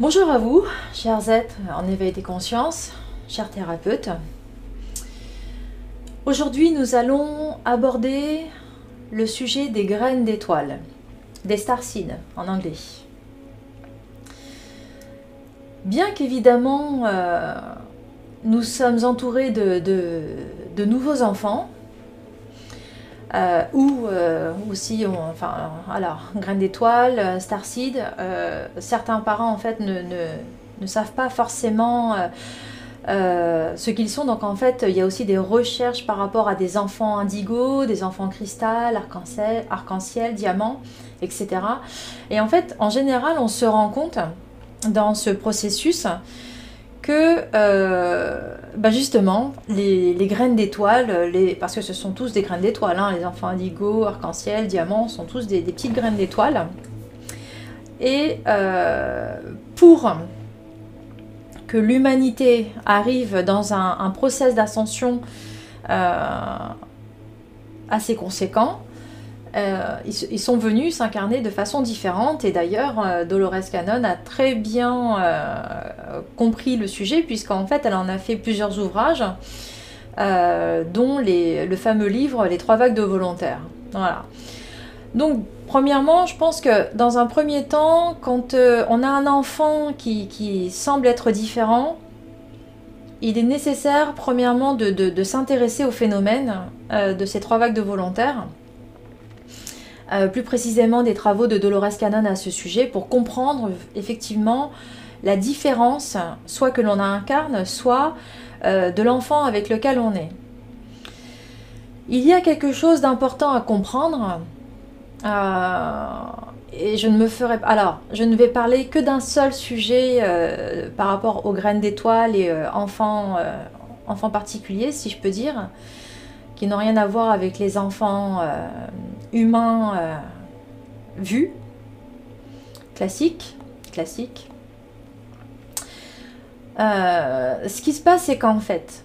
Bonjour à vous, chers êtres en éveil des consciences, chers thérapeutes. Aujourd'hui, nous allons aborder le sujet des graines d'étoiles, des starseeds en anglais. Bien qu'évidemment, euh, nous sommes entourés de nouveaux enfants, euh, ou euh, aussi, enfin, alors, graines d'étoiles, euh, starseed, certains parents en fait ne, ne, savent pas forcément ce qu'ils sont. Donc en fait, il y a aussi des recherches par rapport à des enfants indigo, des enfants cristal, arc-en-ciel, arc diamant, etc. Et en fait, en général, on se rend compte dans ce processus que euh, bah justement, les, graines d'étoiles, parce que ce sont tous des graines d'étoiles, hein, les enfants indigo, arc-en-ciel, diamant, sont tous des, petites graines d'étoiles. Et euh, pour que l'humanité arrive dans un, un process d'ascension euh, assez conséquent, euh, ils, sont venus s'incarner de façon différente et d'ailleurs euh, Dolores Cannon a très bien euh, compris le sujet puisqu'en fait elle en a fait plusieurs ouvrages dont le fameux livre Les trois vagues de volontaires. Voilà. Donc premièrement je pense que dans un premier temps quand on a un enfant qui, semble être différent il est nécessaire premièrement de s'intéresser au phénomène de ces trois vagues de volontaires euh, plus précisément des travaux de Dolores Cannon à ce sujet pour comprendre effectivement la différence, soit que l'on incarne, soit euh, de l'enfant avec lequel on est. Il y a quelque chose d'important à comprendre. Euh, et je ne me ferai pas. Alors, je ne vais parler que d'un seul sujet par rapport aux graines d'étoiles et enfants, enfants particuliers, si je peux dire qui n'ont rien à voir avec les enfants euh, humains euh, vus, classiques, classiques. Euh, ce qui se passe, c'est qu'en fait,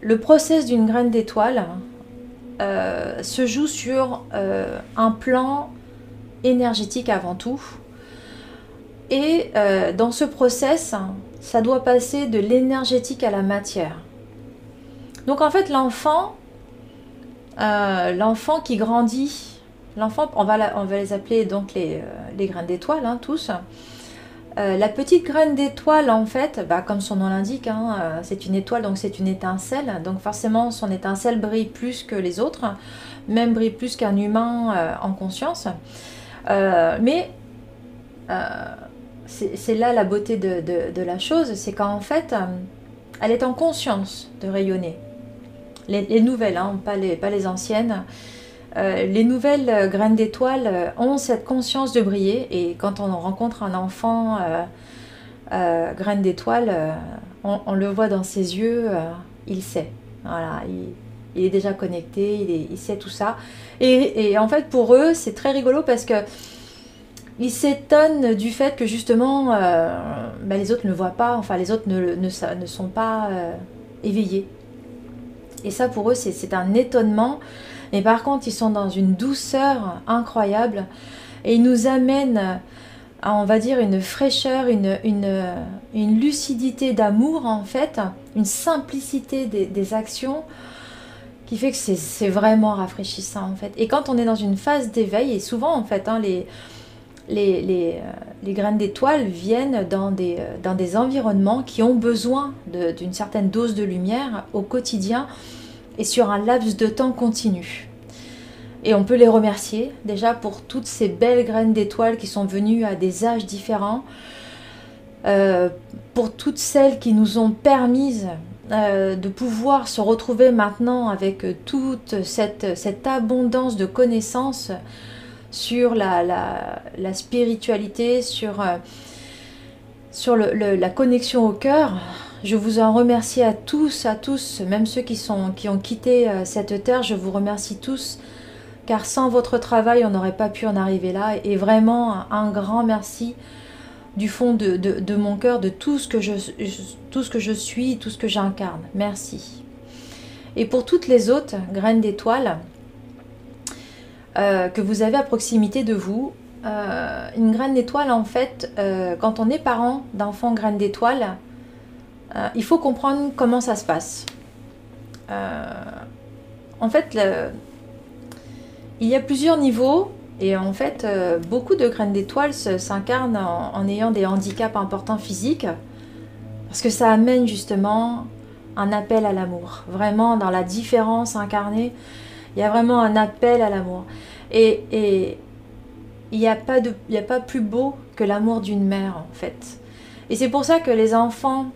le process d'une graine d'étoile se joue sur un plan énergétique avant tout. Et dans ce process, ça doit passer de l'énergétique à la matière. Donc en fait, l'enfant, euh, l'enfant qui grandit, l'enfant, on va, les appeler donc les, euh, graines d'étoiles, hein, tous. Euh, la petite graine d'étoile, en fait, bah, comme son nom l'indique, hein, c'est une étoile, donc c'est une étincelle. Donc forcément, son étincelle brille plus que les autres, même brille plus qu'un humain en conscience. mais c'est là la beauté de la chose, c'est qu'en fait, elle est en conscience de rayonner les, nouvelles, hein, pas, les, anciennes. Euh, les nouvelles euh, graines d'étoiles euh, ont cette conscience de briller et quand on rencontre un enfant euh, graine d'étoile, on, le voit dans ses yeux, il sait. Voilà, il, est déjà connecté, il, sait tout ça. Et, en fait, pour eux, c'est très rigolo parce que ils s'étonnent du fait que justement, bah, les autres ne voient pas, enfin les autres ne sont pas éveillés. Et ça, pour eux, c'est un étonnement. Mais par contre, ils sont dans une douceur incroyable. Et ils nous amènent à, on va dire, une fraîcheur, une, une, lucidité d'amour, en fait, une simplicité des, actions qui fait que c'est vraiment rafraîchissant, en fait. Et quand on est dans une phase d'éveil, et souvent, en fait, hein, les, les, les, euh, les, graines d'étoiles viennent dans des, euh, dans des environnements qui ont besoin d'une certaine dose de lumière au quotidien et sur un laps de temps continu. Et on peut les remercier déjà pour toutes ces belles graines d'étoiles qui sont venues à des âges différents, euh, pour toutes celles qui nous ont permises de pouvoir se retrouver maintenant avec toute cette, abondance de connaissances sur la, spiritualité, sur, euh, sur la connexion au cœur. Je vous en remercie à tous, à tous, même ceux qui, sont, qui ont quitté euh, cette terre, je vous remercie tous, car sans votre travail, on n'aurait pas pu en arriver là. Et vraiment, un grand merci du fond de, mon cœur, de tout ce, que je, tout ce suis, tout ce que j'incarne. Merci. Et pour toutes les autres graines d'étoiles, euh, que vous avez à proximité de vous, euh, une graine d'étoile, en fait, quand on est parent d'enfants graines d'étoile, euh, il faut comprendre comment ça se passe. en fait, il y a plusieurs niveaux et en fait, beaucoup de graines d'étoile s'incarnent en, ayant des handicaps importants physiques parce que ça amène justement un appel à l'amour. Vraiment, dans la différence incarnée, il y a vraiment un appel à l'amour. Et, il n'y a, pas a pas plus beau que l'amour d'une mère, en fait. Et c'est pour ça que les enfants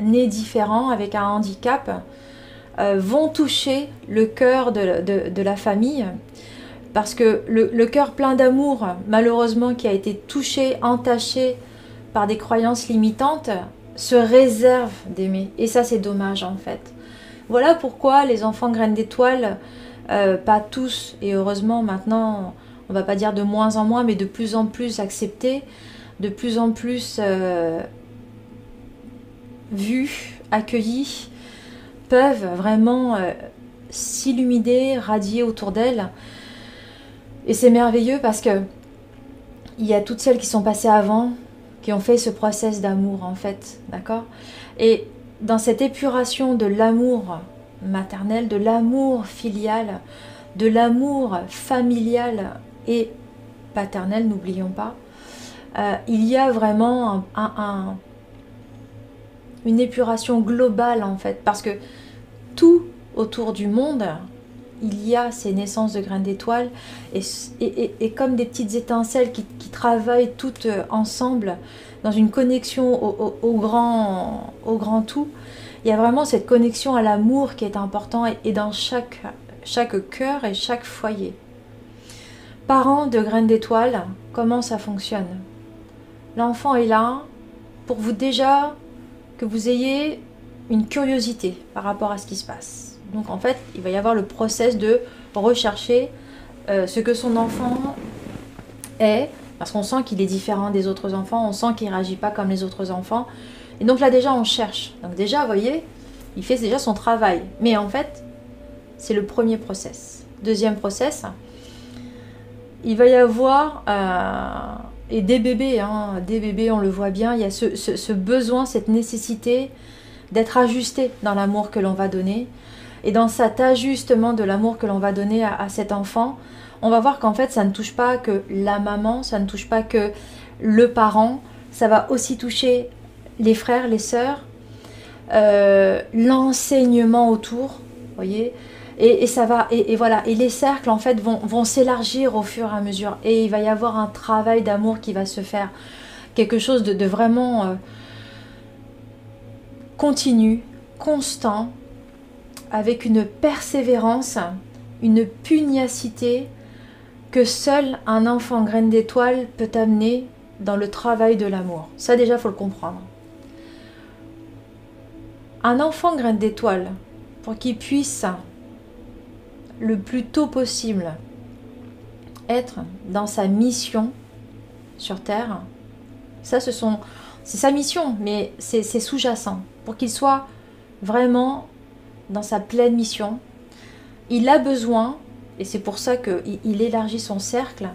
nés différents, avec un handicap, euh, vont toucher le cœur de, la famille. Parce que le, cœur plein d'amour, malheureusement, qui a été touché, entaché par des croyances limitantes, se réserve d'aimer. Et ça, c'est dommage, en fait. Voilà pourquoi les enfants graines d'étoiles, euh, pas tous, et heureusement maintenant, on va pas dire de moins en moins, mais de plus en plus acceptés, de plus en plus euh, vus, accueillis, peuvent vraiment euh, s'illuminer, radier autour d'elles. Et c'est merveilleux parce que il y a toutes celles qui sont passées avant, qui ont fait ce process d'amour en fait, d'accord? Et dans cette épuration de l'amour maternel, de l'amour filial, de l'amour familial et paternel, n'oublions pas, euh, il y a vraiment une épuration globale en fait, parce que tout autour du monde, il y a ces naissances de graines d'étoiles et, comme des petites étincelles qui, travaillent toutes ensemble dans une connexion au, grand, au grand tout. Il y a vraiment cette connexion à l'amour qui est important et, dans chaque, chaque cœur et chaque foyer. Parents de graines d'étoiles, comment ça fonctionne? L'enfant est là pour vous déjà vous ayez une curiosité par rapport à ce qui se passe donc en fait, il va y avoir le process de rechercher euh, ce que son enfant est, parce qu'on sent qu'il est différent des autres enfants, on sent qu'il ne réagit pas comme les autres enfants. Et donc là déjà, on cherche. Donc déjà, vous voyez, il fait déjà son travail. Mais en fait, c'est le premier process. Deuxième process, il va y avoir, euh, et des bébés, hein, des bébés, on le voit bien, il y a ce besoin, cette nécessité d'être ajusté dans l'amour que l'on va donner, et dans cet ajustement de l'amour que l'on va donner à, cet enfant, on va voir qu'en fait, ça ne touche pas que la maman, ça ne touche pas que le parent, ça va aussi toucher les frères, les sœurs, euh, l'enseignement autour, voyez, et, ça va, et, voilà, et les cercles en fait vont, s'élargir au fur et à mesure, et il va y avoir un travail d'amour qui va se faire, quelque chose de, vraiment euh, continu, constant, avec une persévérance, une pugnacité que seul un enfant graine d'étoile peut amener dans le travail de l'amour. Ça déjà, faut le comprendre. Un enfant graine d'étoile, pour qu'il puisse le plus tôt possible être dans sa mission sur Terre, ça ce sont, c'est sa mission, mais c'est sous-jacent, pour qu'il soit vraiment dans sa pleine mission. Il a besoin, et c'est pour ça qu'il élargit son cercle,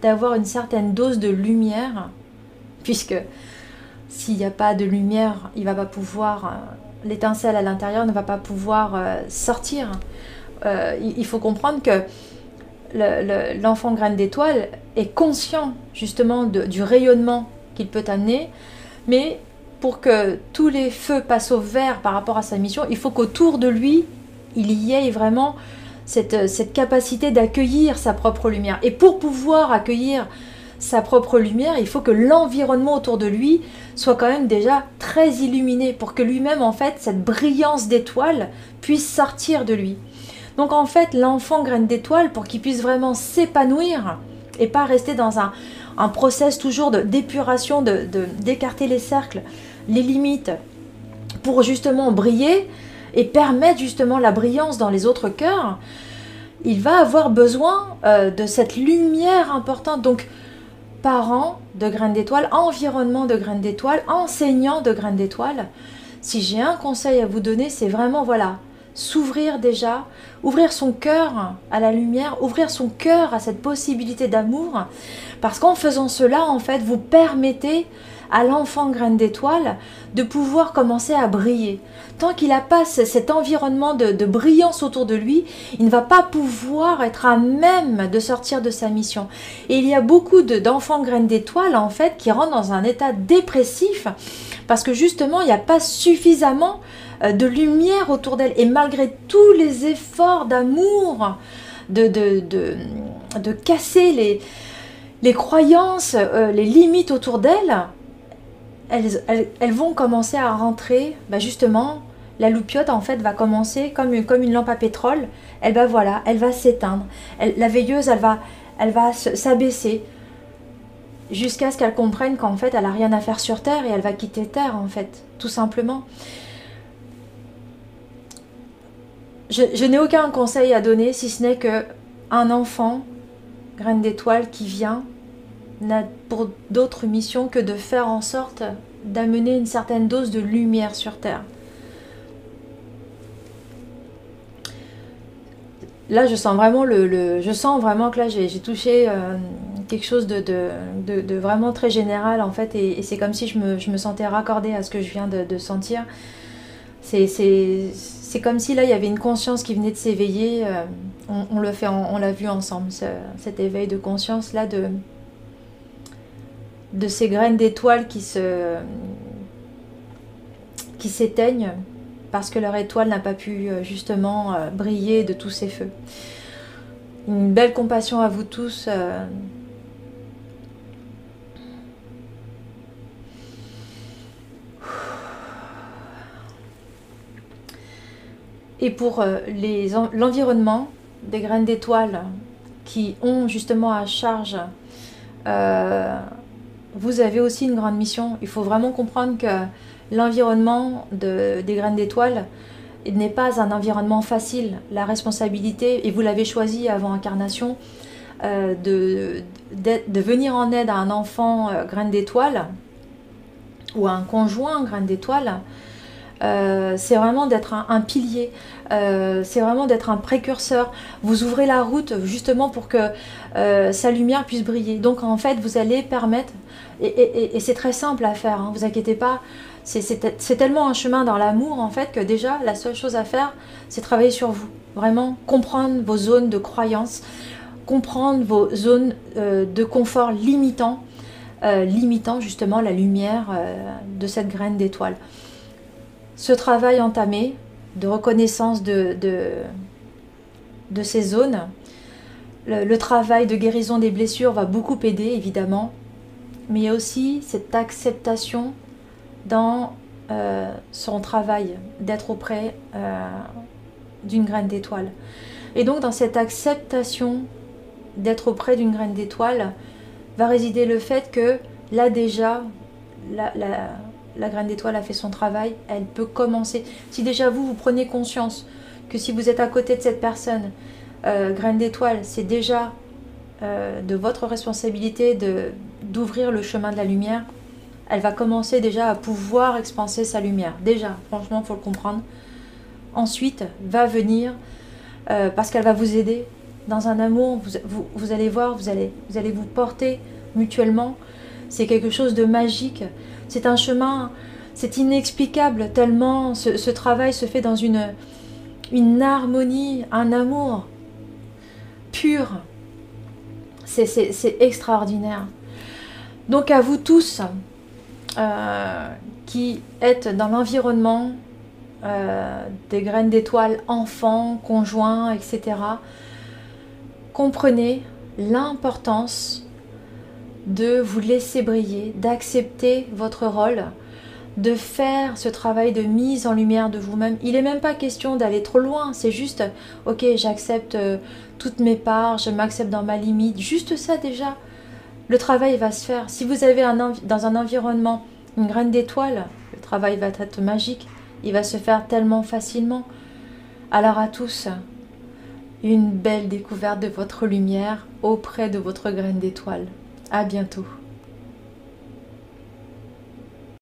d'avoir une certaine dose de lumière, puisque s'il n'y a pas de lumière, il va pas pouvoir, euh, l'étincelle à l'intérieur ne va pas pouvoir euh, sortir. Euh, il faut comprendre que l'enfant graine d'étoile est conscient justement du rayonnement qu'il peut amener, mais pour que tous les feux passent au vert par rapport à sa mission, il faut qu'autour de lui, il y ait vraiment cette, cette capacité d'accueillir sa propre lumière. Et pour pouvoir accueillir sa propre lumière, il faut que l'environnement autour de lui soit quand même déjà très illuminé pour que lui-même, en fait, cette brillance d'étoile puisse sortir de lui. Donc en fait, l'enfant graine d'étoile, pour qu'il puisse vraiment s'épanouir et pas rester dans un, process toujours d'épuration, de, d'écarter les cercles, les limites, pour justement briller et permettre justement la brillance dans les autres cœurs, il va avoir besoin euh, de cette lumière importante. Donc, parents de graines d'étoiles, environnement de graines d'étoiles, enseignants de graines d'étoiles, si j'ai un conseil à vous donner, c'est vraiment, voilà, s'ouvrir déjà, ouvrir son cœur à la lumière, ouvrir son cœur à cette possibilité d'amour, parce qu'en faisant cela, en fait, vous permettez à l'enfant graine d'étoile de pouvoir commencer à briller. Tant qu'il n'a pas cet environnement de, de, brillance autour de lui, il ne va pas pouvoir être à même de sortir de sa mission. Et il y a beaucoup d'enfants graines d'étoile, en fait, qui rentrent dans un état dépressif parce que justement, il n'y a pas suffisamment euh, de lumière autour d'elle. Et malgré tous les efforts d'amour, de, de, de, casser les, les croyances, euh, les limites autour d'elle, elles, vont commencer à rentrer, bah justement, la loupiote en fait va commencer comme une, lampe à pétrole, elle va voilà, elle va s'éteindre. La veilleuse, elle va, elle va s'abaisser jusqu'à ce qu'elle comprenne qu'en fait elle a rien à faire sur Terre et elle va quitter Terre en fait, tout simplement. Je, n'ai aucun conseil à donner si ce n'est que un enfant, graine d'étoile, qui vient, n'a pour d'autres missions que de faire en sorte d'amener une certaine dose de lumière sur Terre. Là, je sens vraiment le, je sens vraiment que là j'ai touché euh, quelque chose de, de, vraiment très général en fait, et, c'est comme si je me, je me, sentais raccordée à ce que je viens de, sentir. C'est comme si là il y avait une conscience qui venait de s'éveiller. Euh, on, le fait, on, l'a vu ensemble, cet éveil de conscience là de de ces graines d'étoiles qui se qui s'éteignent parce que leur étoile n'a pas pu euh, justement euh, briller de tous ses feux. Une belle compassion à vous tous. Et pour euh, l'environnement des graines d'étoiles qui ont justement à charge, euh, vous avez aussi une grande mission. Il faut vraiment comprendre que l'environnement de, des graines d'étoiles n'est pas un environnement facile. La responsabilité, et vous l'avez choisi avant incarnation, euh, de, de, venir en aide à un enfant graine d'étoile ou à un conjoint graine d'étoile, euh, c'est vraiment d'être un, pilier, euh, c'est vraiment d'être un précurseur. Vous ouvrez la route justement pour que euh, sa lumière puisse briller. Donc en fait, vous allez permettre, et, c'est très simple à faire, hein, vous inquiétez pas, c'est tellement un chemin dans l'amour en fait que déjà la seule chose à faire, c'est travailler sur vous. Vraiment comprendre vos zones de croyance, comprendre vos zones de confort limitant, limitant justement la lumière de cette graine d'étoile ce travail entamé de reconnaissance de, ces zones, le, travail de guérison des blessures va beaucoup aider évidemment, mais il y a aussi cette acceptation dans euh, son travail d'être auprès euh, d'une graine d'étoile. Et donc dans cette acceptation d'être auprès d'une graine d'étoile va résider le fait que là déjà, la graine d'étoile a fait son travail, elle peut commencer. Si déjà vous, vous prenez conscience que si vous êtes à côté de cette personne, euh, graine d'étoile, c'est déjà euh, de votre responsabilité d'ouvrir le chemin de la lumière, elle va commencer déjà à pouvoir expanser sa lumière. Déjà, franchement, il faut le comprendre. Ensuite, va venir, euh, parce qu'elle va vous aider dans un amour, vous, vous, allez voir, vous allez, vous allez vous porter mutuellement. C'est quelque chose de magique. C'est un chemin, c'est inexplicable tellement ce, travail se fait dans une, harmonie, un amour pur. C'est extraordinaire. Donc à vous tous euh, qui êtes dans l'environnement euh, des graines d'étoiles, enfants, conjoints, etc., comprenez l'importance de vous laisser briller, d'accepter votre rôle, de faire ce travail de mise en lumière de vous-même. Il n'est même pas question d'aller trop loin, c'est juste, ok, j'accepte euh, toutes mes parts, je m'accepte dans ma limite, juste ça déjà. Le travail va se faire. Si vous avez un, dans un environnement une graine d'étoile, le travail va être magique, il va se faire tellement facilement. Alors à tous, une belle découverte de votre lumière auprès de votre graine d'étoile. À bientôt.